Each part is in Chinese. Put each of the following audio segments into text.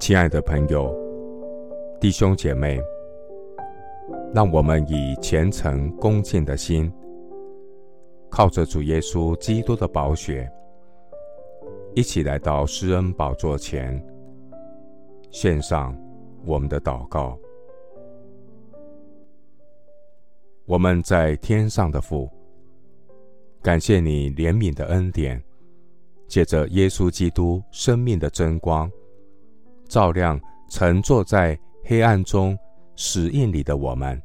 亲爱的朋友、弟兄姐妹，让我们以虔诚恭敬的心，靠着主耶稣基督的宝血，一起来到施恩宝座前，献上我们的祷告。我们在天上的父，感谢你怜悯的恩典，借着耶稣基督生命的真光。照亮沉坐在黑暗中死荫里的我们，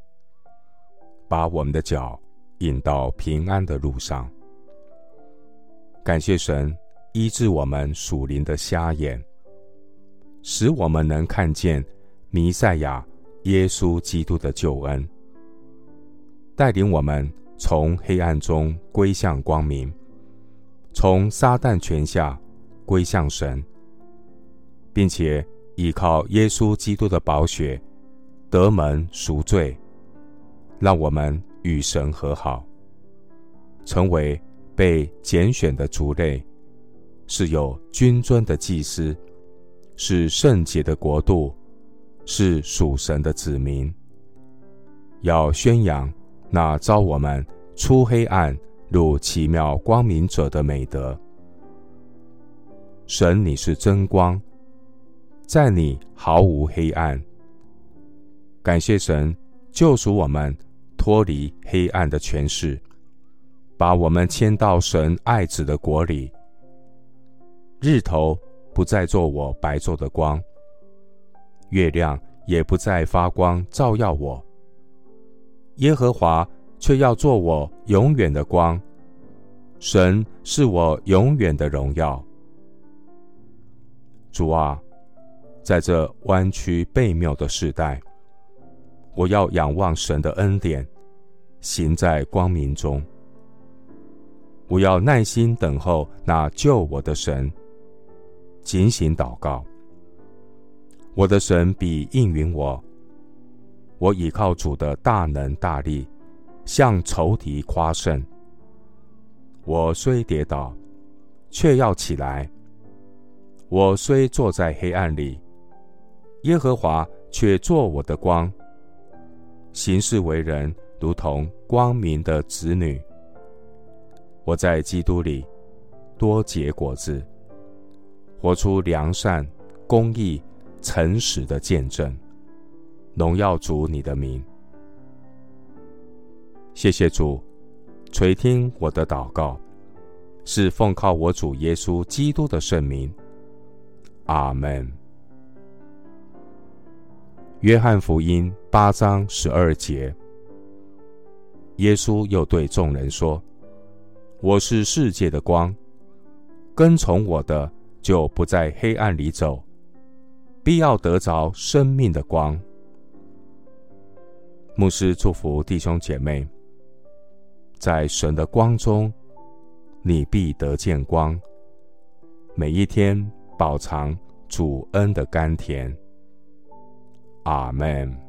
把我们的脚引到平安的路上。感谢神医治我们属灵的瞎眼，使我们能看见弥赛亚耶稣基督的救恩，带领我们从黑暗中归向光明，从撒旦权下归向神，并且。依靠耶稣基督的宝血，得蒙赎罪，让我们与神和好，成为被拣选的族类，是有君尊的祭司，是圣洁的国度，是属神的子民。要宣扬那召我们出黑暗入奇妙光明者的美德。神，你是真光。在你毫无黑暗。感谢神救赎我们脱离黑暗的权势，把我们迁到神爱子的国里。日头不再做我白昼的光，月亮也不再发光照耀我。耶和华却要做我永远的光，神是我永远的荣耀。主啊。在这弯曲悖谬的时代，我要仰望神的恩典，行在光明中。我要耐心等候那救我的神，警醒祷告。我的神必应允我。我倚靠主的大能大力，向仇敌夸胜。我虽跌倒，却要起来；我虽坐在黑暗里，耶和华却作我的光，行事为人如同光明的子女。我在基督里多结果子，活出良善、公义、诚实的见证，荣耀主你的名。谢谢主垂听我的祷告，是奉靠我主耶稣基督的圣名。阿门。约翰福音八章十二节，耶稣又对众人说：“我是世界的光，跟从我的就不在黑暗里走，必要得着生命的光。”牧师祝福弟兄姐妹，在神的光中，你必得见光，每一天饱尝主恩的甘甜。阿门。